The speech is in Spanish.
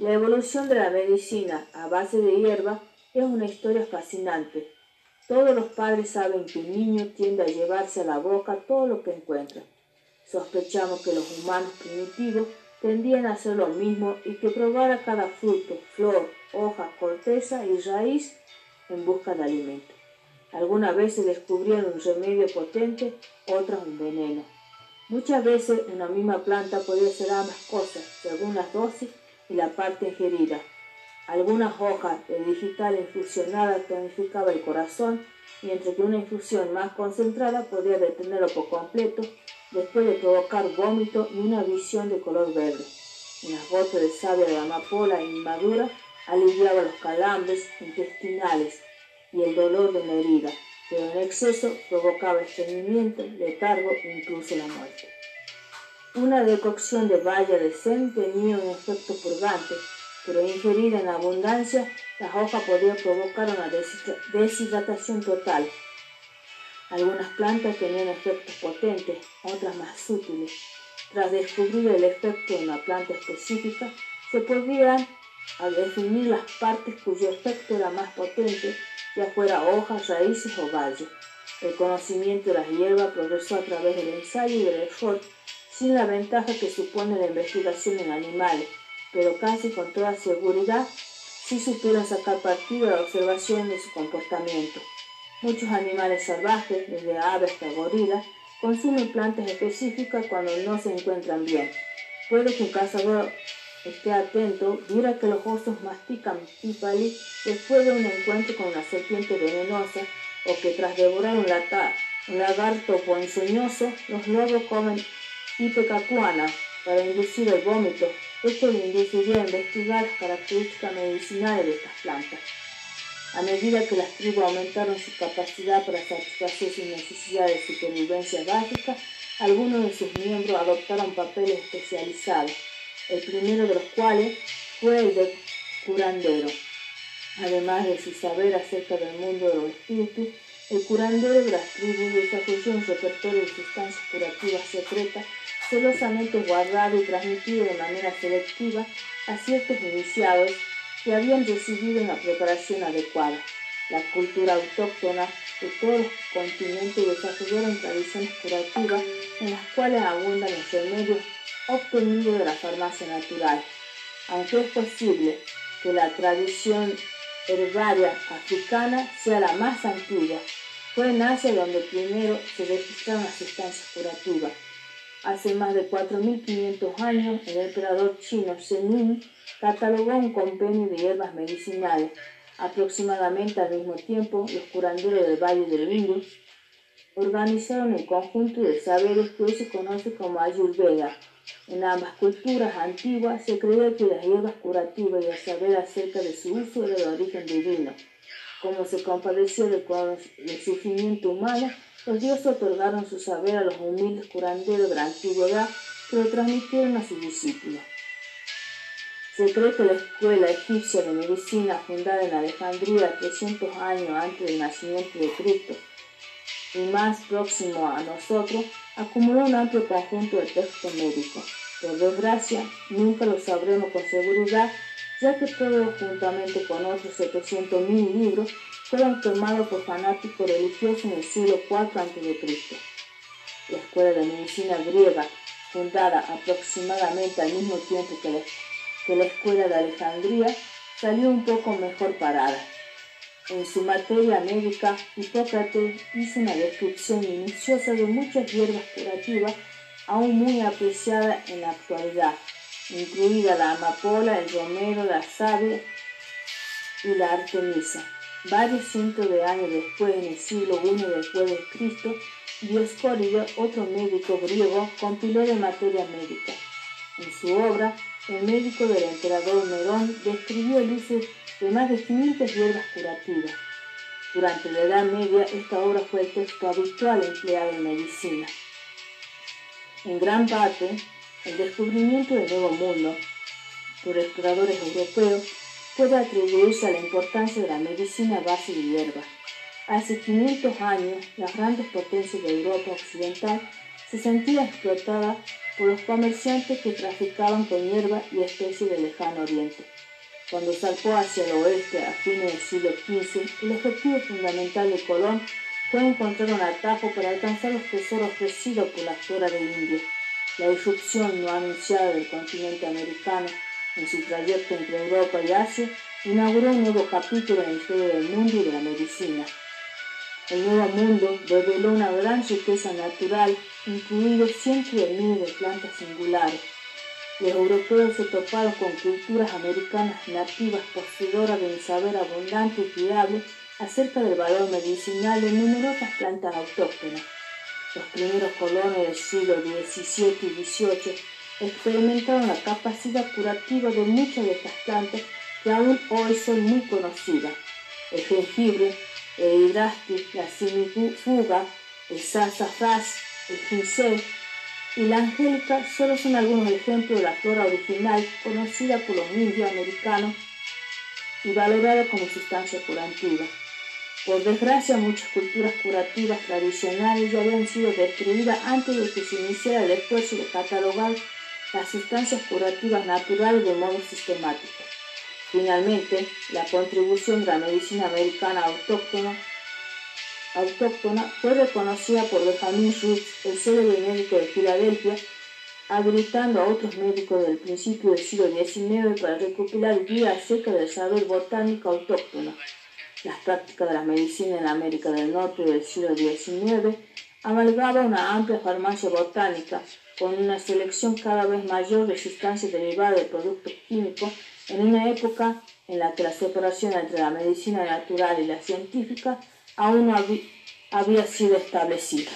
La evolución de la medicina a base de hierba es una historia fascinante. Todos los padres saben que un niño tiende a llevarse a la boca todo lo que encuentra. Sospechamos que los humanos primitivos tendían a hacer lo mismo y que probara cada fruto, flor, hoja, corteza y raíz en busca de alimento. Algunas veces descubrieron un remedio potente, otras un veneno. Muchas veces una misma planta podía hacer ambas cosas, según las dosis y la parte ingerida. Algunas hojas de digital infusionada tonificaba el corazón, mientras que una infusión más concentrada podía detenerlo por completo después de provocar vómito y una visión de color verde. Unas gotas de savia de amapola inmadura aliviaba los calambres intestinales y el dolor de la herida, pero en exceso provocaba estreñimiento, letargo e incluso la muerte. Una decocción de valla de sen tenía un efecto purgante, pero ingerida en abundancia, la hoja podía provocar una deshidratación total. Algunas plantas tenían efectos potentes, otras más sutiles. Tras descubrir el efecto de una planta específica, se podían definir las partes cuyo efecto era más potente, ya fuera hojas, raíces o valles. El conocimiento de las hierbas progresó a través del ensayo y del error, sin la ventaja que supone la investigación en animales, pero casi con toda seguridad sí supieron sacar partido de la observación de su comportamiento. Muchos animales salvajes, desde aves hasta gorilas, consumen plantas específicas cuando no se encuentran bien. Puede que un cazador esté atento, viera que los osos mastican pípali después de un encuentro con una serpiente venenosa o que tras devorar un, un lagarto ponzoñoso, los lobos comen ipecacuana para inducir el vómito. Esto le induciría a investigar las características medicinales de estas plantas. A medida que las tribus aumentaron su capacidad para satisfacer sus necesidades de supervivencia básica, algunos de sus miembros adoptaron papeles especializados, el primero de los cuales fue el de curandero. Además de su saber acerca del mundo de los espíritus, el curandero de las tribus desarrolló un repertorio de sustancias curativas secretas celosamente guardado y transmitido de manera selectiva a ciertos iniciados que habían recibido una preparación adecuada. La cultura autóctona de todos los continentes desarrollaron tradiciones curativas en las cuales abundan los remedios obtenidos de la farmacia natural. Aunque es posible que la tradición herbaria africana sea la más antigua, fue en Asia donde primero se registraron las sustancias curativas. Hace más de 4.500 años, el emperador chino Zenin catalogó un compendio de hierbas medicinales. Aproximadamente al mismo tiempo, los curanderos del Valle del Indus organizaron un conjunto de saberes que hoy se conoce como Ayurveda. En ambas culturas antiguas se creía que las hierbas curativas y el saber acerca de su uso era de origen divino. Como se compadeció del sufrimiento humano, los dioses otorgaron su saber a los humildes curanderos de la antigüedad que lo transmitieron a sus discípulos. Se cree que la escuela egipcia de medicina fundada en Alejandría 300 años antes del nacimiento de Cristo y más próximo a nosotros, acumuló un amplio conjunto de textos médicos. Por desgracia, nunca lo sabremos con seguridad, ya que todos, juntamente con otros 700.000 libros, quemados por fanáticos religiosos en el siglo IV a.C. La escuela de medicina griega, fundada aproximadamente al mismo tiempo que la escuela de Alejandría salió un poco mejor parada. En su materia médica, Hipócrates hizo una descripción minuciosa de muchas hierbas curativas aún muy apreciadas en la actualidad, incluida la amapola, el romero, la savia y la artemisa. Varios cientos de años después, en el siglo I después de Cristo, Dioscórides, otro médico griego, compiló de materia médica. En su obra el médico del emperador Nerón describió el uso de más de 500 hierbas curativas. Durante la Edad Media, esta obra fue el texto habitual empleado en medicina. En gran parte, el descubrimiento del Nuevo Mundo por exploradores europeos puede atribuirse a la importancia de la medicina a base de hierbas. Hace 500 años, las grandes potencias de Europa Occidental se sentían explotadas por los comerciantes que traficaban con hierba y especies del lejano oriente. Cuando zarpó hacia el oeste a fines del siglo XV, el objetivo fundamental de Colón fue encontrar un atajo para alcanzar los tesoros ofrecidos por la flora de India. La irrupción no anunciada del continente americano en su trayecto entre Europa y Asia inauguró un nuevo capítulo en la historia del mundo y de la medicina. El nuevo mundo reveló una gran riqueza natural, incluidos cientos de miles de plantas singulares. Los europeos se toparon con culturas americanas nativas poseedoras de un saber abundante y fiable acerca del valor medicinal de numerosas plantas autóctonas. Los primeros colonos del siglo XVII y XVIII experimentaron la capacidad curativa de muchas de estas plantas que aún hoy son muy conocidas. El jengibre, el hidrasti, la simifuga, el sassafras, el ginseng y la angélica solo son algunos ejemplos de la flora original conocida por los indios americanos y valorada como sustancia curativa. Por desgracia, muchas culturas curativas tradicionales ya habían sido destruidas antes de que se iniciara el esfuerzo de catalogar las sustancias curativas naturales de modo sistemático. Finalmente, la contribución de la medicina americana autóctona, fue reconocida por Benjamin Schultz, el célebre médico de Filadelfia, habilitando a otros médicos del principio del siglo XIX para recopilar guías acerca del saber botánico autóctono. Las prácticas de la medicina en América del Norte del siglo XIX amalgaba una amplia farmacia botánica con una selección cada vez mayor de sustancias derivadas de productos químicos en una época en la que la separación entre la medicina natural y la científica aún no había sido establecida.